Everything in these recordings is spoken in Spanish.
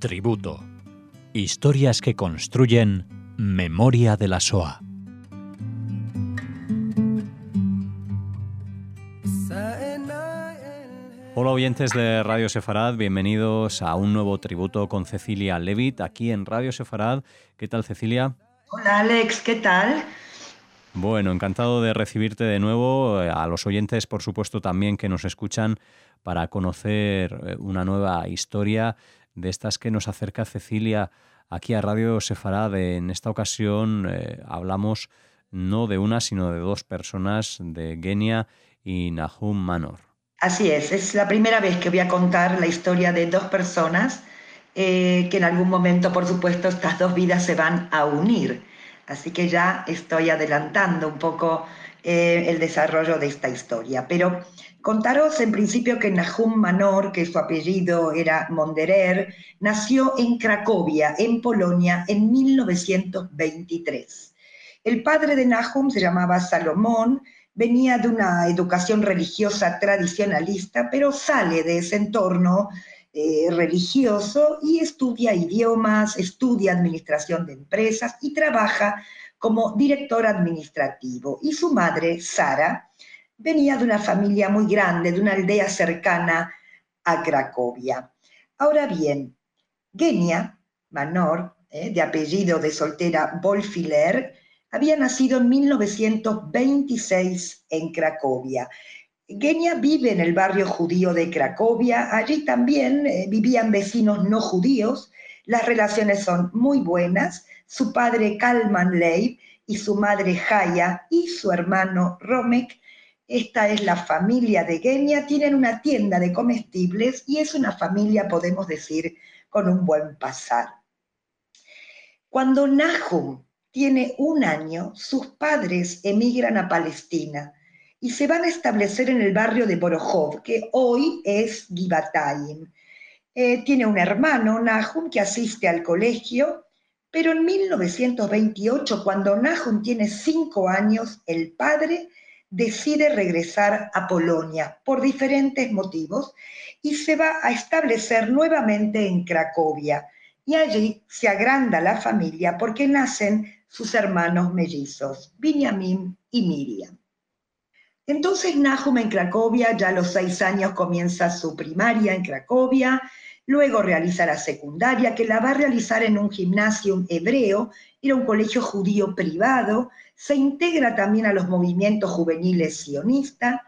Tributo. Historias que construyen memoria de la SOA. Hola oyentes de Radio Sefarad, bienvenidos a un nuevo tributo con Cecilia Levitt aquí en Radio Sefarad. ¿Qué tal Cecilia? Hola Alex, ¿qué tal? Bueno, encantado de recibirte de nuevo, eh, a los oyentes por supuesto también que nos escuchan para conocer eh, una nueva historia de estas que nos acerca Cecilia aquí a Radio Sefarad. En esta ocasión eh, hablamos no de una, sino de dos personas, de Genia y Nahum Manor. Así es, es la primera vez que voy a contar la historia de dos personas que en algún momento, por supuesto, estas dos vidas se van a unir. Así que ya estoy adelantando un poco eh, el desarrollo de esta historia. Pero contaros en principio que Nahum Manor, que su apellido era Monderer, nació en Cracovia, en Polonia, en 1923. El padre de Nahum se llamaba Salomón, venía de una educación religiosa tradicionalista, pero sale de ese entorno eh, religioso y estudia idiomas, estudia administración de empresas y trabaja como director administrativo. Y su madre, Sara, venía de una familia muy grande, de una aldea cercana a Cracovia. Ahora bien, Genia Manor, eh, de apellido de soltera Wolfiler, había nacido en 1926 en Cracovia. Genia vive en el barrio judío de Cracovia, allí también eh, vivían vecinos no judíos, las relaciones son muy buenas, su padre Kalman Leib y su madre Jaya y su hermano Romek, esta es la familia de Genia, tienen una tienda de comestibles y es una familia, podemos decir, con un buen pasar. Cuando Nahum tiene un año, sus padres emigran a Palestina y se van a establecer en el barrio de Borohov, que hoy es Givatayim. Eh, tiene un hermano, Nahum, que asiste al colegio, pero en 1928, cuando Nahum tiene cinco años, el padre decide regresar a Polonia por diferentes motivos y se va a establecer nuevamente en Cracovia. Y allí se agranda la familia porque nacen sus hermanos mellizos, Benjamin y Miriam. Entonces Nahum en Cracovia, ya a los seis años comienza su primaria en Cracovia, luego realiza la secundaria, que la va a realizar en un gimnasio hebreo, era un colegio judío privado, se integra también a los movimientos juveniles sionistas.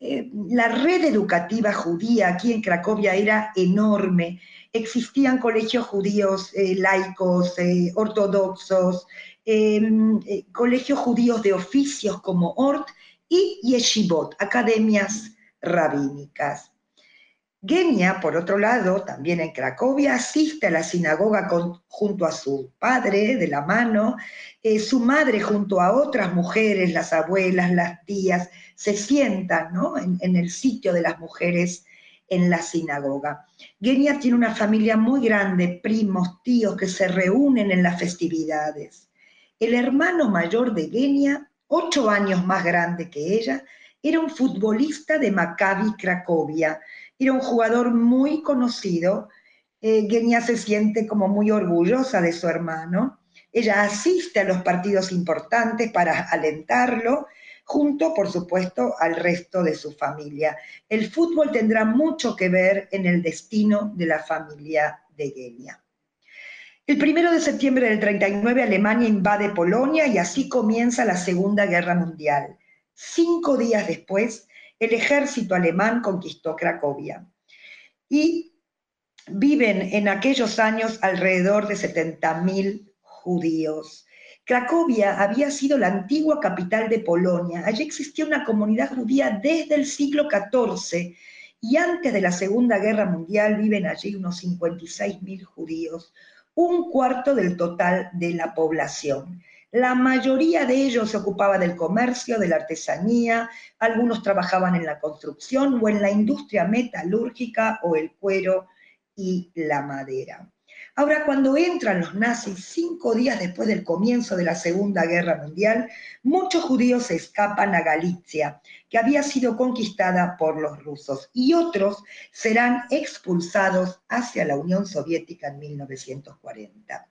Eh, la red educativa judía aquí en Cracovia era enorme, existían colegios judíos eh, laicos, eh, ortodoxos, em, colegios judíos de oficios como Ort, y yeshivot, academias rabínicas. Genia, por otro lado, también en Cracovia, asiste a la sinagoga junto a su padre de la mano, eh, su madre junto a otras mujeres, las abuelas, las tías, se sientan en, en, el sitio de las mujeres en la sinagoga. Genia tiene una familia muy grande, primos, tíos que se reúnen en las festividades. El hermano mayor de Genia ocho años más grande que ella, era un futbolista de Maccabi Cracovia, era un jugador muy conocido. Eh, Genia se siente como muy orgullosa de su hermano. Ella asiste a los partidos importantes para alentarlo, junto, por supuesto, al resto de su familia. El fútbol tendrá mucho que ver en el destino de la familia de Genia. El primero de septiembre del 39 Alemania invade Polonia y así comienza la Segunda Guerra Mundial. Cinco días después, el ejército alemán conquistó Cracovia. Y viven en aquellos años alrededor de 70.000 judíos. Cracovia había sido la antigua capital de Polonia. Allí existía una comunidad judía desde el siglo XIV y antes de la Segunda Guerra Mundial viven allí unos 56.000 judíos un cuarto del total de la población. La mayoría de ellos se ocupaba del comercio, de la artesanía, algunos trabajaban en la construcción o en la industria metalúrgica o el cuero y la madera. Ahora, cuando entran los nazis cinco días después del comienzo de la Segunda Guerra Mundial, muchos judíos escapan a Galicia, que había sido conquistada por los rusos, y otros serán expulsados hacia la Unión Soviética en 1940.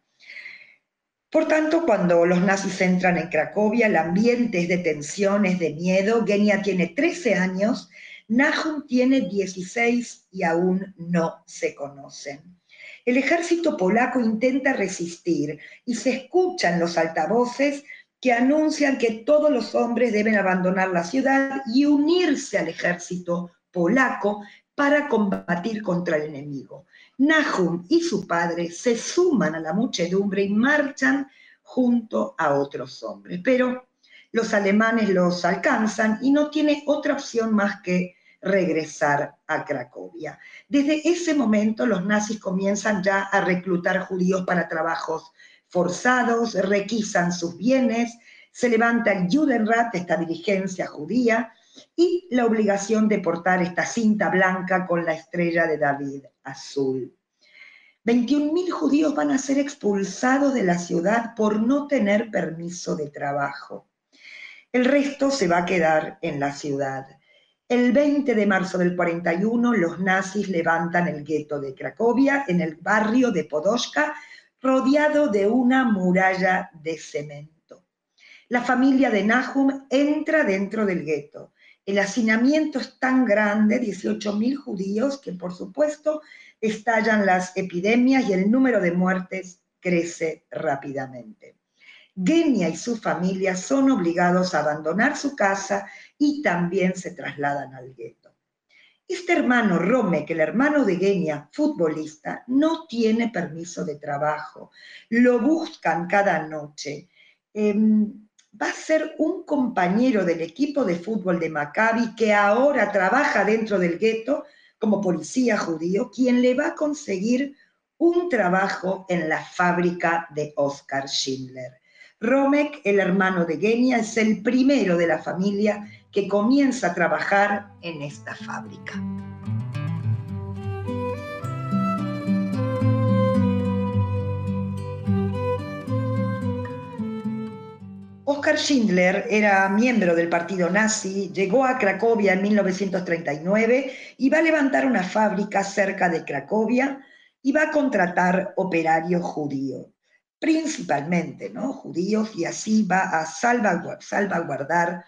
Por tanto, cuando los nazis entran en Cracovia, el ambiente es de tensiones, de miedo. Genia tiene 13 años, Nahum tiene 16 y aún no se conocen. El ejército polaco intenta resistir y se escuchan los altavoces que anuncian que todos los hombres deben abandonar la ciudad y unirse al ejército polaco para combatir contra el enemigo. Nahum y su padre se suman a la muchedumbre y marchan junto a otros hombres, pero los alemanes los alcanzan y no tiene otra opción más que regresar a Cracovia. Desde ese momento los nazis comienzan ya a reclutar judíos para trabajos forzados, requisan sus bienes, se levanta el Judenrat, esta dirigencia judía, y la obligación de portar esta cinta blanca con la estrella de David azul. 21.000 judíos van a ser expulsados de la ciudad por no tener permiso de trabajo. El resto se va a quedar en la ciudad. El 20 de marzo del 41, los nazis levantan el gueto de Cracovia en el barrio de Podoshka, rodeado de una muralla de cemento. La familia de Nahum entra dentro del gueto. El hacinamiento es tan grande, 18.000 judíos, que por supuesto estallan las epidemias y el número de muertes crece rápidamente. Genia y su familia son obligados a abandonar su casa y también se trasladan al gueto. Este hermano Romek, el hermano de Genia, futbolista, no tiene permiso de trabajo. Lo buscan cada noche. Em, va a ser un compañero del equipo de fútbol de Maccabi que ahora trabaja dentro del gueto como policía judío, quien le va a conseguir un trabajo en la fábrica de Oscar Schindler. Romek, el hermano de Genia, es el primero de la familia que comienza a trabajar en esta fábrica. Schindler era miembro del partido nazi, llegó a Cracovia en 1939 y va a levantar una fábrica cerca de Cracovia y va a contratar operarios judíos principalmente, ¿no? Judíos, y así va a salvaguardar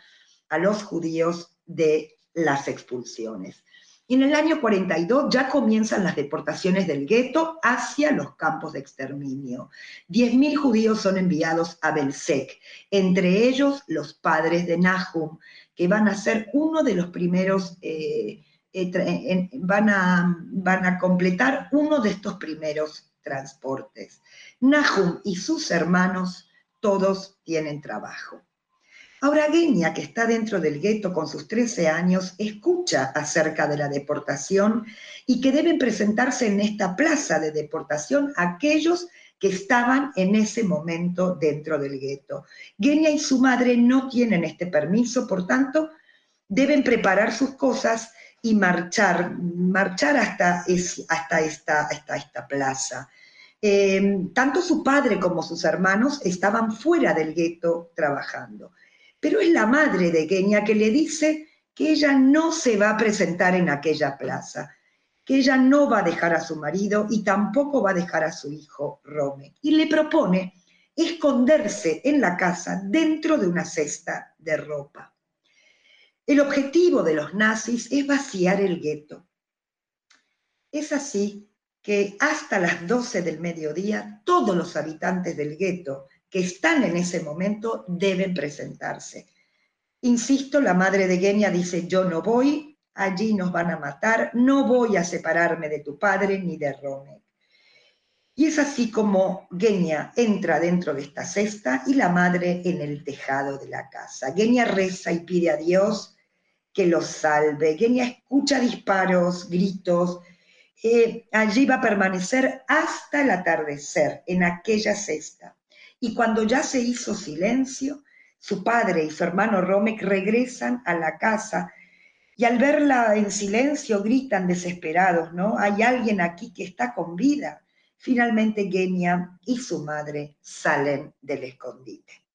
a los judíos de las expulsiones. Y en el año 42 ya comienzan las deportaciones del gueto hacia los campos de exterminio. 10.000 judíos son enviados a Belzec, entre ellos los padres de Nahum, que van a ser uno de los primeros, eh, eh, van, a, van a completar uno de estos primeros transportes. Nahum y sus hermanos todos tienen trabajo. Ahora Genia, que está dentro del gueto con sus 13 años, escucha acerca de la deportación y que deben presentarse en esta plaza de deportación aquellos que estaban en ese momento dentro del gueto. Genia y su madre no tienen este permiso, por tanto, deben preparar sus cosas y marchar, marchar hasta, esta, plaza. Em, tanto su padre como sus hermanos estaban fuera del gueto trabajando. Pero es la madre de Kenia que le dice que ella no se va a presentar en aquella plaza, que ella no va a dejar a su marido y tampoco va a dejar a su hijo Rome. Y le propone esconderse en la casa dentro de una cesta de ropa. El objetivo de los nazis es vaciar el gueto. Es así que hasta las 12 del mediodía todos los habitantes del gueto que están en ese momento deben presentarse. Insisto, la madre de Genia dice, yo no voy, allí nos van a matar, no voy a separarme de tu padre ni de Romek. Y es así como Genia entra dentro de esta cesta y la madre en el tejado de la casa. Genia reza y pide a Dios que los salve. Genia escucha disparos, gritos, allí va a permanecer hasta el atardecer, en aquella cesta. Y cuando ya se hizo silencio, su padre y su hermano Romek regresan a la casa y al verla en silencio gritan desesperados, ¿no? Hay alguien aquí que está con vida. finalmente Genia y su madre salen del escondite.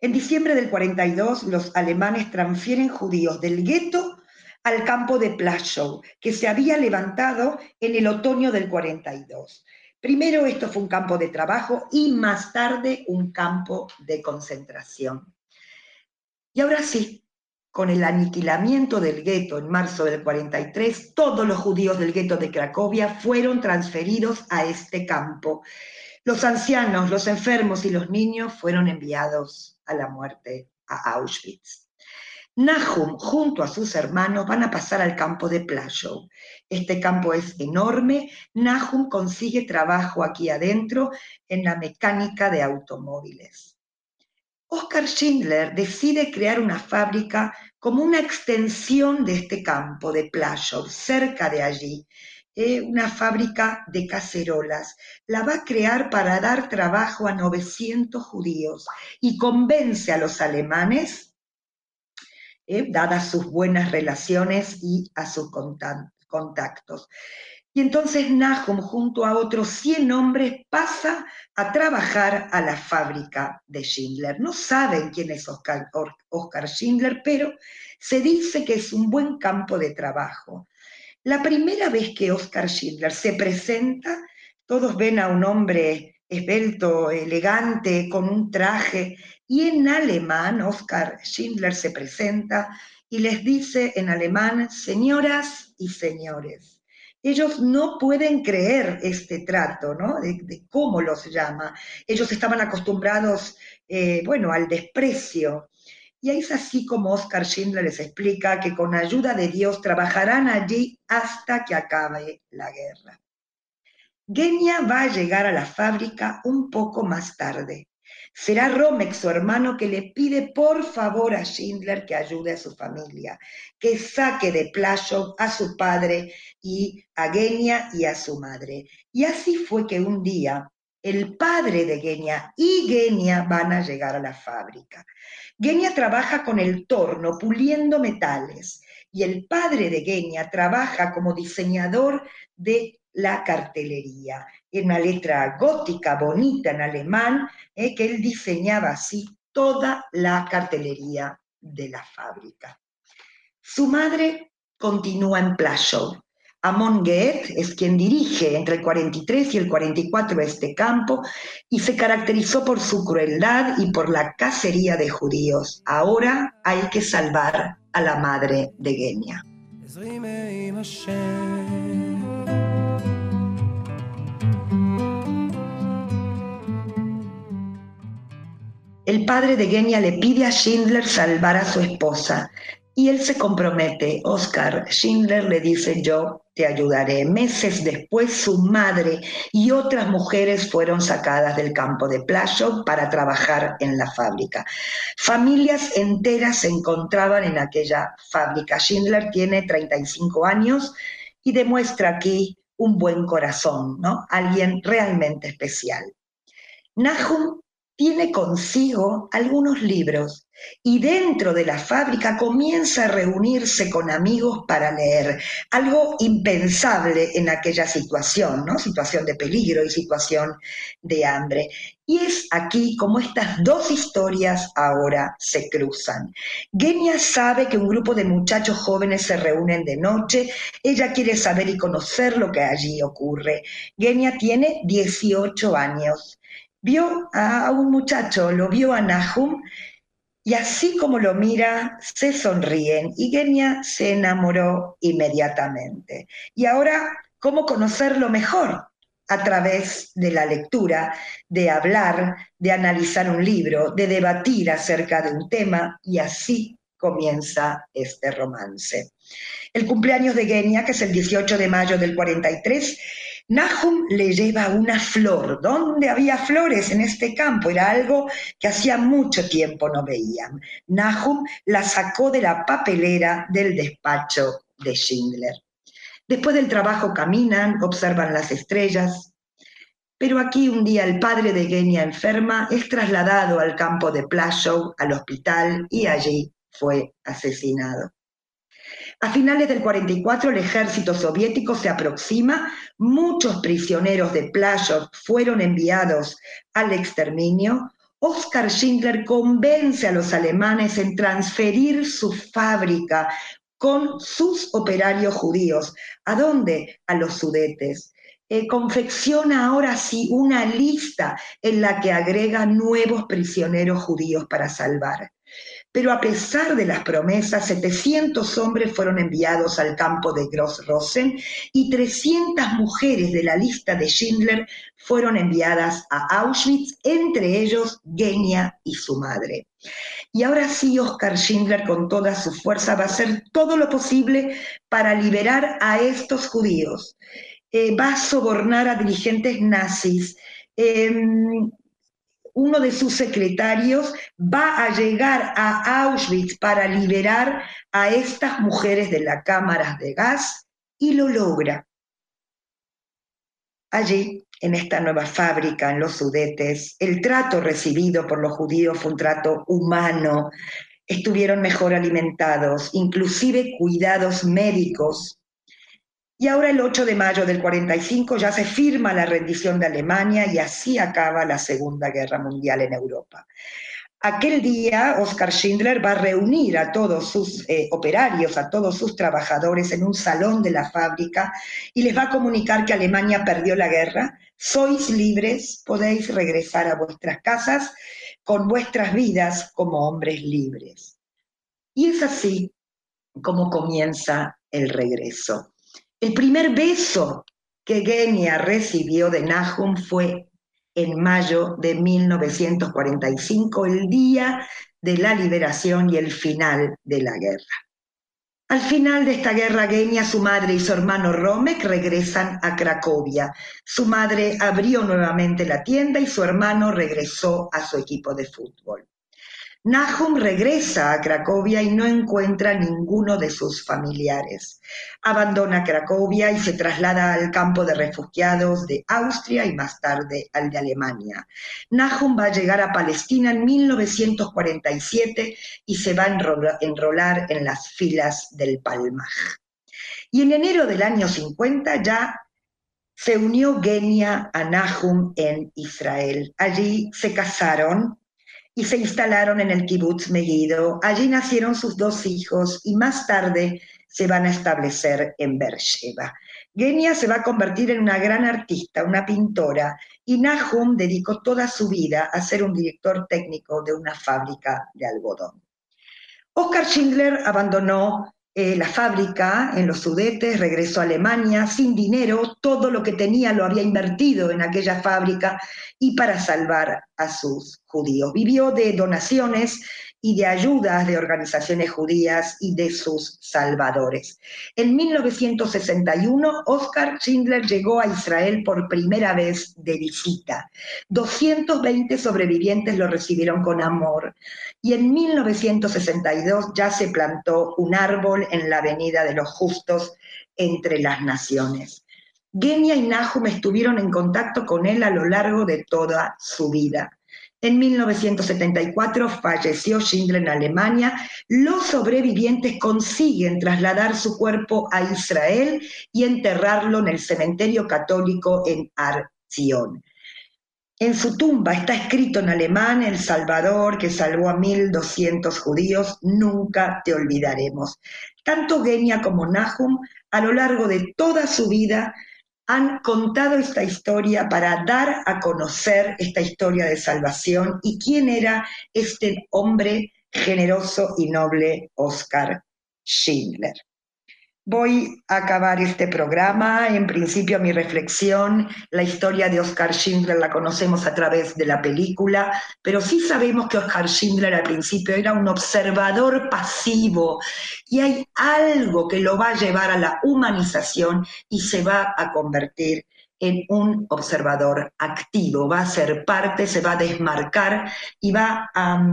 En diciembre del 42, los alemanes transfieren judíos del gueto al campo de Plaszow, que se había levantado en el otoño del 42. Primero esto fue un campo de trabajo y más tarde un campo de concentración. Y ahora sí, con el aniquilamiento del gueto en marzo del 43, todos los judíos del gueto de Cracovia fueron transferidos a este campo. Los ancianos, los enfermos y los niños fueron enviados a la muerte a Auschwitz. Nahum, junto a sus hermanos, van a pasar al campo de Plaszow. Este campo es enorme. Nahum consigue trabajo aquí adentro en la mecánica de automóviles. Oscar Schindler decide crear una fábrica como una extensión de este campo de Plaszow, cerca de allí, eh, una fábrica de cacerolas. La va a crear para dar trabajo a 900 judíos y convence a los alemanes, eh, dadas sus buenas relaciones y a sus contactos. Y entonces Nahum, junto a otros 100 hombres, pasa a trabajar a la fábrica de Schindler. No saben quién es Oscar, Oscar Schindler, pero se dice que es un buen campo de trabajo. La primera vez que Oscar Schindler se presenta, todos ven a un hombre esbelto, elegante, con un traje, y en alemán Oscar Schindler se presenta y les dice en alemán, señoras y señores. Ellos no pueden creer este trato, ¿no? De, cómo los llama. Ellos estaban acostumbrados, eh, bueno, al desprecio. Y es así como Oscar Schindler les explica que con ayuda de Dios trabajarán allí hasta que acabe la guerra. Genia va a llegar a la fábrica un poco más tarde. Será Romex, su hermano, que le pide por favor a Schindler que ayude a su familia, que saque de Plaszow a su padre y a Genia y a su madre. Y así fue que un día el padre de Genia y Genia van a llegar a la fábrica. Genia trabaja con el torno, puliendo metales, y el padre de Genia trabaja como diseñador de la cartelería, en una letra gótica bonita en alemán, eh, que él diseñaba así toda la cartelería de la fábrica. Su madre continúa en Plaszow, Amon Goeth es quien dirige entre el 43 y el 44 este campo y se caracterizó por su crueldad y por la cacería de judíos. Ahora hay que salvar a la madre de Genia. El padre de Genia le pide a Schindler salvar a su esposa y él se compromete. Oscar Schindler le dice yo te ayudaré. Meses después, su madre y otras mujeres fueron sacadas del campo de Plaszow para trabajar en la fábrica. Familias enteras se encontraban en aquella fábrica. Schindler tiene 35 años y demuestra aquí un buen corazón, ¿no? Alguien realmente especial. Nahum tiene consigo algunos libros y dentro de la fábrica comienza a reunirse con amigos para leer, algo impensable en aquella situación, ¿no? Situación de peligro y situación de hambre. Y es aquí como estas dos historias ahora se cruzan. Genia sabe que un grupo de muchachos jóvenes se reúnen de noche, ella quiere saber y conocer lo que allí ocurre. Genia tiene 18 años vio a un muchacho, lo vio a Nahum, y así como lo mira, se sonríen y Genia se enamoró inmediatamente. Y ahora, ¿cómo conocerlo mejor? A través de la lectura, de hablar, de analizar un libro, de debatir acerca de un tema y así comienza este romance. El cumpleaños de Genia, que es el 18 de mayo del 43, Nahum le lleva una flor. ¿Dónde había flores en este campo? Era algo que hacía mucho tiempo no veían. Nahum la sacó de la papelera del despacho de Schindler. Después del trabajo caminan, observan las estrellas. Pero aquí un día el padre de Genia enferma es trasladado al campo de Plaszow, al hospital, y allí fue asesinado. A finales del 44 el ejército soviético se aproxima, muchos prisioneros de Playov fueron enviados al exterminio. Oskar Schindler convence a los alemanes en transferir su fábrica con sus operarios judíos. ¿A dónde? A los sudetes. Eh, confecciona ahora sí una lista en la que agrega nuevos prisioneros judíos para salvar. Pero a pesar de las promesas, 700 hombres fueron enviados al campo de Gross-Rosen y 300 mujeres de la lista de Schindler fueron enviadas a Auschwitz, entre ellos Genia y su madre. Y ahora sí, Oscar Schindler, con toda su fuerza, va a hacer todo lo posible para liberar a estos judíos. Eh, va a sobornar a dirigentes nazis. Em, uno de sus secretarios va a llegar a Auschwitz para liberar a estas mujeres de las cámaras de gas y lo logra. Allí, en esta nueva fábrica, en los Sudetes, el trato recibido por los judíos fue un trato humano. Estuvieron mejor alimentados, inclusive cuidados médicos y ahora el 8 de mayo del 45 ya se firma la rendición de Alemania y así acaba la Segunda Guerra Mundial en Europa. Aquel día, Oskar Schindler va a reunir a todos sus eh, operarios, a todos sus trabajadores en un salón de la fábrica y les va a comunicar que Alemania perdió la guerra. Sois libres, podéis regresar a vuestras casas con vuestras vidas como hombres libres. Y es así como comienza el regreso. El primer beso que Genia recibió de Nahum fue en mayo de 1945, el día de la liberación y el final de la guerra. Al final de esta guerra, Genia, su madre y su hermano Romek regresan a Cracovia. Su madre abrió nuevamente la tienda y su hermano regresó a su equipo de fútbol. Nahum regresa a Cracovia y no encuentra ninguno de sus familiares. Abandona Cracovia y se traslada al campo de refugiados de Austria y más tarde al de Alemania. Nahum va a llegar a Palestina en 1947 y se va a enrolar en las filas del Palmaj. Y en enero del año 50 ya se unió Genia a Nahum en Israel. Allí se casaron y se instalaron en el kibbutz Megiddo. Allí nacieron sus dos hijos y más tarde se van a establecer en Beersheba. Genia se va a convertir en una gran artista, una pintora, y Nahum dedicó toda su vida a ser un director técnico de una fábrica de algodón. Oscar Schindler abandonó eh, la fábrica en los Sudetes, regresó a Alemania sin dinero, todo lo que tenía lo había invertido en aquella fábrica y para salvar a sus judíos. Vivió de donaciones y de ayudas de organizaciones judías y de sus salvadores. En 1961, Oscar Schindler llegó a Israel por primera vez de visita. 220 sobrevivientes lo recibieron con amor. Y en 1962 ya se plantó un árbol en la Avenida de los Justos entre las naciones. Genia y Nahum estuvieron en contacto con él a lo largo de toda su vida. En 1974 falleció Schindler en Alemania. Los sobrevivientes consiguen trasladar su cuerpo a Israel y enterrarlo en el cementerio católico en Arzion. En su tumba está escrito en alemán, El Salvador, que salvó a 1.200 judíos, nunca te olvidaremos. Tanto Genia como Nahum, a lo largo de toda su vida, han contado esta historia para dar a conocer esta historia de salvación y quién era este hombre generoso y noble Oscar Schindler. Voy a acabar este programa. En principio, mi reflexión, la historia de Oscar Schindler la conocemos a través de la película, pero sí sabemos que Oscar Schindler al principio era un observador pasivo y hay algo que lo va a llevar a la humanización y se va a convertir en un observador activo, va a ser parte, se va a desmarcar y va a,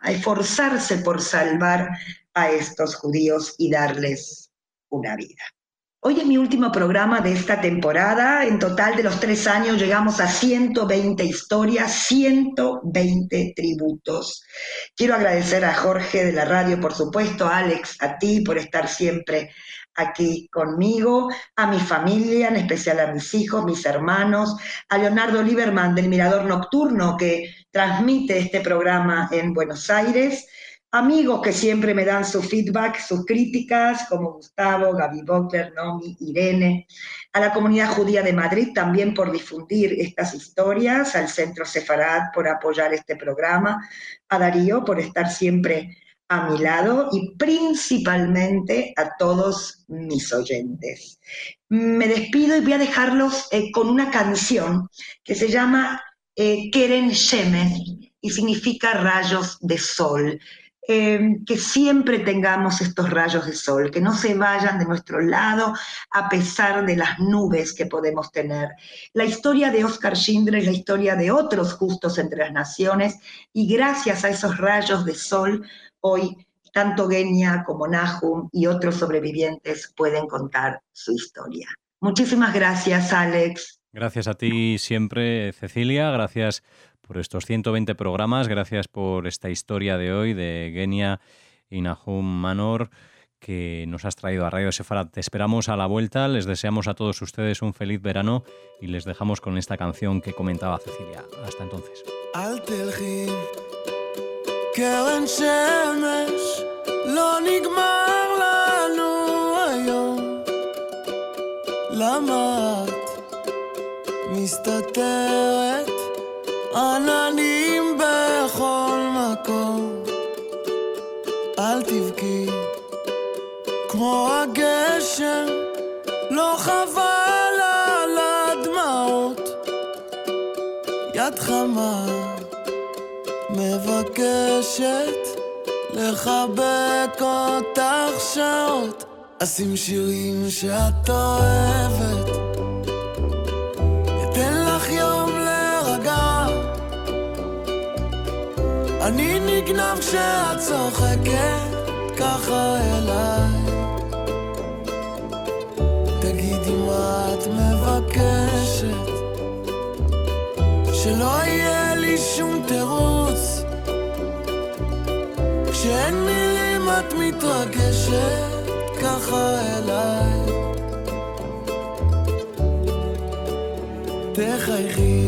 a esforzarse por salvar a estos judíos y darles una vida. Hoy es mi último programa de esta temporada. En total de los tres años llegamos a 120 historias, 120 tributos. Quiero agradecer a Jorge de la radio, por supuesto, a Alex, a ti por estar siempre aquí conmigo, a mi familia, en especial a mis hijos, mis hermanos, a Leonardo Lieberman del Mirador Nocturno que transmite este programa en Buenos Aires amigos que siempre me dan su feedback, sus críticas, como Gustavo, Gaby Bockler, Nomi, Irene, a la comunidad judía de Madrid también por difundir estas historias, al Centro Sefarad por apoyar este programa, a Darío por estar siempre a mi lado y principalmente a todos mis oyentes. Me despido y voy a dejarlos eh, con una canción que se llama eh, Keren Shemen y significa rayos de sol. Em, que siempre tengamos estos rayos de sol, que no se vayan de nuestro lado a pesar de las nubes que podemos tener. La historia de Oscar Schindler es la historia de otros justos entre las naciones y gracias a esos rayos de sol, hoy tanto Genia como Nahum y otros sobrevivientes pueden contar su historia. Muchísimas gracias, Alex. Gracias a ti siempre, Cecilia. Gracias por estos 120 programas. Gracias por esta historia de hoy de Genia y Nahum Manor que nos has traído a Radio Sefarad. Te esperamos a la vuelta, les deseamos a todos ustedes un feliz verano y les dejamos con esta canción que comentaba Cecilia. Hasta entonces. עננים בכל מקום, אל תבכי כמו הגשם, לא חבל על הדמעות, יד חמה מבקשת לחבק אותך שעות, אשים שירים שאת אוהבת, אני נגנב כשאת צוחקת ככה אליי. תגידי מה את מבקשת שלא יהיה לי שום תירוץ. כשאין מילים את מתרגשת ככה אליי. תחייכי